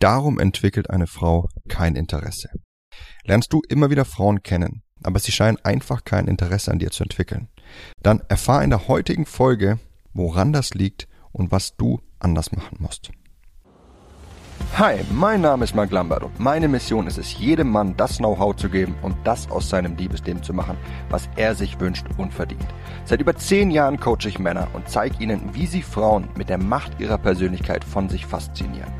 Darum entwickelt eine Frau kein Interesse. Lernst du immer wieder Frauen kennen, aber sie scheinen einfach kein Interesse an dir zu entwickeln. Dann erfahr in der heutigen Folge, woran das liegt und was du anders machen musst. Hi, mein Name ist Mark Lambert und meine Mission ist es, jedem Mann das Know-how zu geben und das aus seinem Liebesleben zu machen, was er sich wünscht und verdient. Seit über zehn Jahren coache ich Männer und zeige ihnen, wie sie Frauen mit der Macht ihrer Persönlichkeit von sich faszinieren.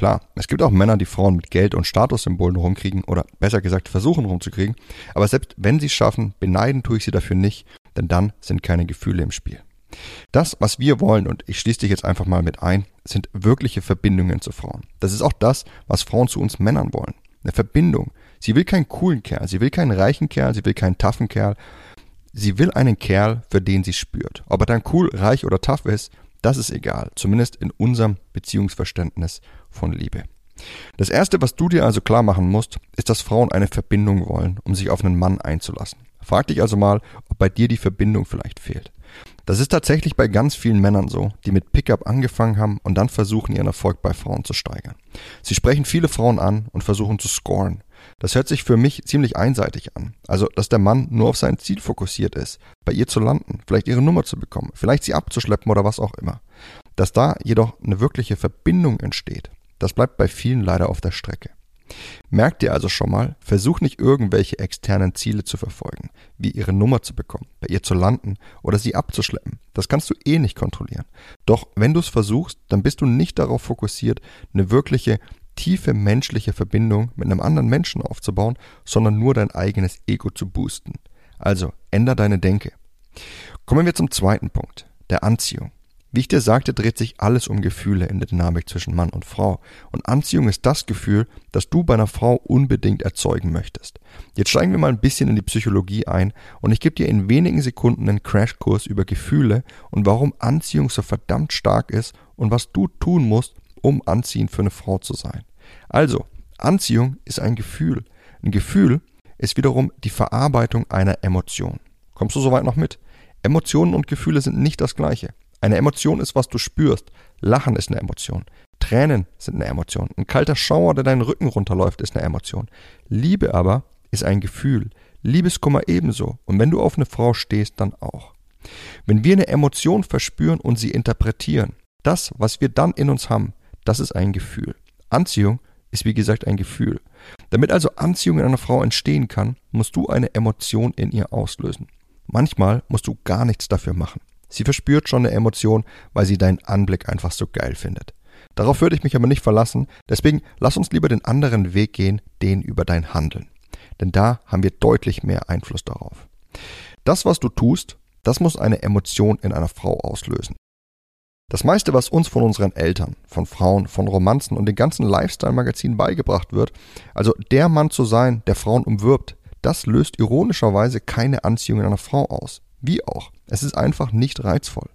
Klar, es gibt auch Männer, die Frauen mit Geld und Statussymbolen rumkriegen oder besser gesagt versuchen rumzukriegen, aber selbst wenn sie es schaffen, beneiden tue ich sie dafür nicht, denn dann sind keine Gefühle im Spiel. Das, was wir wollen, und ich schließe dich jetzt einfach mal mit ein, sind wirkliche Verbindungen zu Frauen. Das ist auch das, was Frauen zu uns Männern wollen. Eine Verbindung. Sie will keinen coolen Kerl, sie will keinen reichen Kerl, sie will keinen taffen Kerl. Sie will einen Kerl, für den sie spürt. Ob er dann cool, reich oder tough ist, das ist egal, zumindest in unserem Beziehungsverständnis von Liebe. Das Erste, was du dir also klar machen musst, ist, dass Frauen eine Verbindung wollen, um sich auf einen Mann einzulassen. Frag dich also mal, ob bei dir die Verbindung vielleicht fehlt. Das ist tatsächlich bei ganz vielen Männern so, die mit Pickup angefangen haben und dann versuchen, ihren Erfolg bei Frauen zu steigern. Sie sprechen viele Frauen an und versuchen zu scoren. Das hört sich für mich ziemlich einseitig an. Also, dass der Mann nur auf sein Ziel fokussiert ist, bei ihr zu landen, vielleicht ihre Nummer zu bekommen, vielleicht sie abzuschleppen oder was auch immer. Dass da jedoch eine wirkliche Verbindung entsteht, das bleibt bei vielen leider auf der Strecke. Merkt ihr also schon mal, versuch nicht irgendwelche externen Ziele zu verfolgen, wie ihre Nummer zu bekommen, bei ihr zu landen oder sie abzuschleppen. Das kannst du eh nicht kontrollieren. Doch wenn du es versuchst, dann bist du nicht darauf fokussiert, eine wirkliche tiefe menschliche Verbindung mit einem anderen Menschen aufzubauen, sondern nur dein eigenes Ego zu boosten. Also änder deine Denke. Kommen wir zum zweiten Punkt, der Anziehung. Wie ich dir sagte, dreht sich alles um Gefühle in der Dynamik zwischen Mann und Frau. Und Anziehung ist das Gefühl, das du bei einer Frau unbedingt erzeugen möchtest. Jetzt steigen wir mal ein bisschen in die Psychologie ein und ich gebe dir in wenigen Sekunden einen Crashkurs über Gefühle und warum Anziehung so verdammt stark ist und was du tun musst, um anziehend für eine Frau zu sein. Also, Anziehung ist ein Gefühl. Ein Gefühl ist wiederum die Verarbeitung einer Emotion. Kommst du soweit noch mit? Emotionen und Gefühle sind nicht das gleiche. Eine Emotion ist, was du spürst. Lachen ist eine Emotion. Tränen sind eine Emotion. Ein kalter Schauer, der deinen Rücken runterläuft, ist eine Emotion. Liebe aber ist ein Gefühl. Liebeskummer ebenso. Und wenn du auf eine Frau stehst, dann auch. Wenn wir eine Emotion verspüren und sie interpretieren, das, was wir dann in uns haben, das ist ein Gefühl. Anziehung ist wie gesagt ein Gefühl. Damit also Anziehung in einer Frau entstehen kann, musst du eine Emotion in ihr auslösen. Manchmal musst du gar nichts dafür machen. Sie verspürt schon eine Emotion, weil sie deinen Anblick einfach so geil findet. Darauf würde ich mich aber nicht verlassen, deswegen lass uns lieber den anderen Weg gehen, den über dein Handeln. Denn da haben wir deutlich mehr Einfluss darauf. Das, was du tust, das muss eine Emotion in einer Frau auslösen. Das meiste, was uns von unseren Eltern, von Frauen, von Romanzen und den ganzen Lifestyle-Magazinen beigebracht wird, also der Mann zu sein, der Frauen umwirbt, das löst ironischerweise keine Anziehung in einer Frau aus. Wie auch. Es ist einfach nicht reizvoll.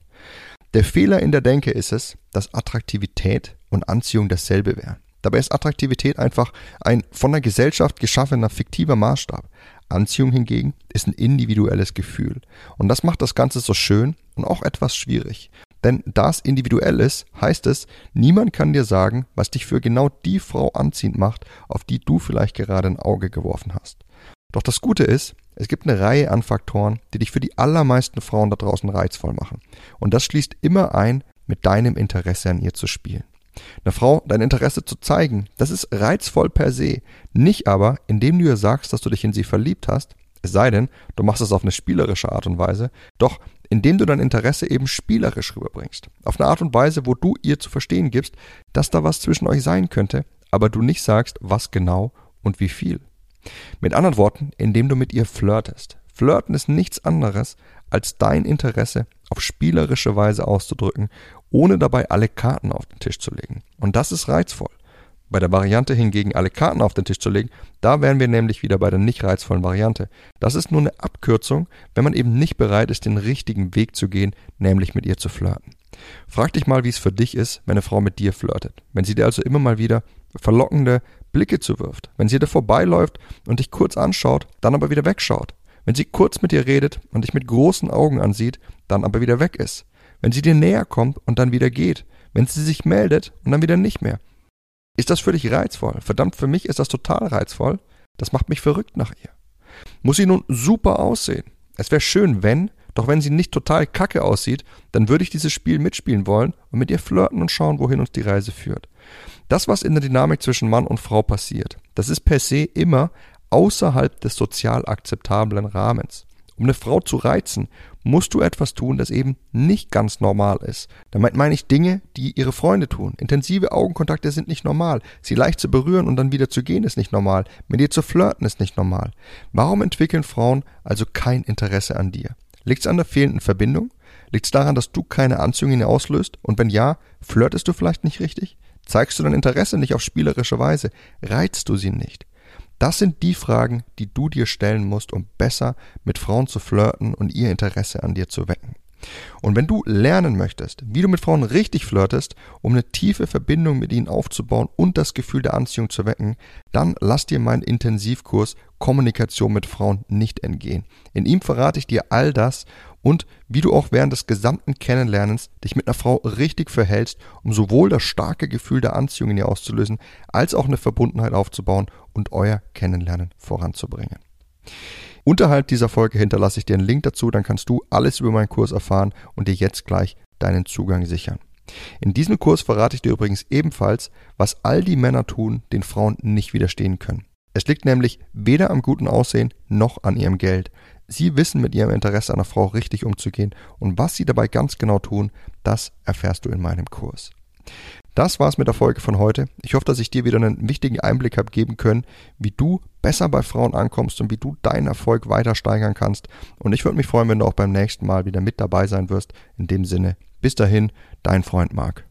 Der Fehler in der Denke ist es, dass Attraktivität und Anziehung dasselbe wären. Dabei ist Attraktivität einfach ein von der Gesellschaft geschaffener fiktiver Maßstab. Anziehung hingegen ist ein individuelles Gefühl. Und das macht das Ganze so schön und auch etwas schwierig. Denn da es individuell ist, heißt es, niemand kann dir sagen, was dich für genau die Frau anziehend macht, auf die du vielleicht gerade ein Auge geworfen hast. Doch das Gute ist, es gibt eine Reihe an Faktoren, die dich für die allermeisten Frauen da draußen reizvoll machen. Und das schließt immer ein, mit deinem Interesse an ihr zu spielen. Eine Frau dein Interesse zu zeigen, das ist reizvoll per se. Nicht aber, indem du ihr sagst, dass du dich in sie verliebt hast, es sei denn, du machst es auf eine spielerische Art und Weise, doch indem du dein Interesse eben spielerisch rüberbringst. Auf eine Art und Weise, wo du ihr zu verstehen gibst, dass da was zwischen euch sein könnte, aber du nicht sagst, was genau und wie viel. Mit anderen Worten, indem du mit ihr flirtest. Flirten ist nichts anderes, als dein Interesse auf spielerische Weise auszudrücken, ohne dabei alle Karten auf den Tisch zu legen. Und das ist reizvoll. Bei der Variante hingegen alle Karten auf den Tisch zu legen, da wären wir nämlich wieder bei der nicht reizvollen Variante. Das ist nur eine Abkürzung, wenn man eben nicht bereit ist, den richtigen Weg zu gehen, nämlich mit ihr zu flirten. Frag dich mal, wie es für dich ist, wenn eine Frau mit dir flirtet. Wenn sie dir also immer mal wieder verlockende Blicke zuwirft. Wenn sie dir vorbeiläuft und dich kurz anschaut, dann aber wieder wegschaut. Wenn sie kurz mit dir redet und dich mit großen Augen ansieht, dann aber wieder weg ist. Wenn sie dir näher kommt und dann wieder geht. Wenn sie sich meldet und dann wieder nicht mehr. Ist das für dich reizvoll? Verdammt, für mich ist das total reizvoll. Das macht mich verrückt nach ihr. Muss sie nun super aussehen? Es wäre schön, wenn, doch wenn sie nicht total kacke aussieht, dann würde ich dieses Spiel mitspielen wollen und mit ihr flirten und schauen, wohin uns die Reise führt. Das, was in der Dynamik zwischen Mann und Frau passiert, das ist per se immer außerhalb des sozial akzeptablen Rahmens. Um eine Frau zu reizen, musst du etwas tun, das eben nicht ganz normal ist. Damit meine ich Dinge, die ihre Freunde tun. Intensive Augenkontakte sind nicht normal. Sie leicht zu berühren und dann wieder zu gehen ist nicht normal. Mit dir zu flirten ist nicht normal. Warum entwickeln Frauen also kein Interesse an dir? Liegt es an der fehlenden Verbindung? Liegt es daran, dass du keine Anziehung in ihr auslöst? Und wenn ja, flirtest du vielleicht nicht richtig? Zeigst du dein Interesse nicht auf spielerische Weise? Reizt du sie nicht? Das sind die Fragen, die du dir stellen musst, um besser mit Frauen zu flirten und ihr Interesse an dir zu wecken. Und wenn du lernen möchtest, wie du mit Frauen richtig flirtest, um eine tiefe Verbindung mit ihnen aufzubauen und das Gefühl der Anziehung zu wecken, dann lass dir meinen Intensivkurs Kommunikation mit Frauen nicht entgehen. In ihm verrate ich dir all das und wie du auch während des gesamten Kennenlernens dich mit einer Frau richtig verhältst, um sowohl das starke Gefühl der Anziehung in ihr auszulösen, als auch eine Verbundenheit aufzubauen und euer Kennenlernen voranzubringen. Unterhalb dieser Folge hinterlasse ich dir einen Link dazu, dann kannst du alles über meinen Kurs erfahren und dir jetzt gleich deinen Zugang sichern. In diesem Kurs verrate ich dir übrigens ebenfalls, was all die Männer tun, den Frauen nicht widerstehen können. Es liegt nämlich weder am guten Aussehen noch an ihrem Geld. Sie wissen mit ihrem Interesse an einer Frau richtig umzugehen und was sie dabei ganz genau tun, das erfährst du in meinem Kurs. Das war's mit der Folge von heute. Ich hoffe, dass ich dir wieder einen wichtigen Einblick habe geben können, wie du besser bei Frauen ankommst und wie du deinen Erfolg weiter steigern kannst. Und ich würde mich freuen, wenn du auch beim nächsten Mal wieder mit dabei sein wirst. In dem Sinne, bis dahin, dein Freund Marc.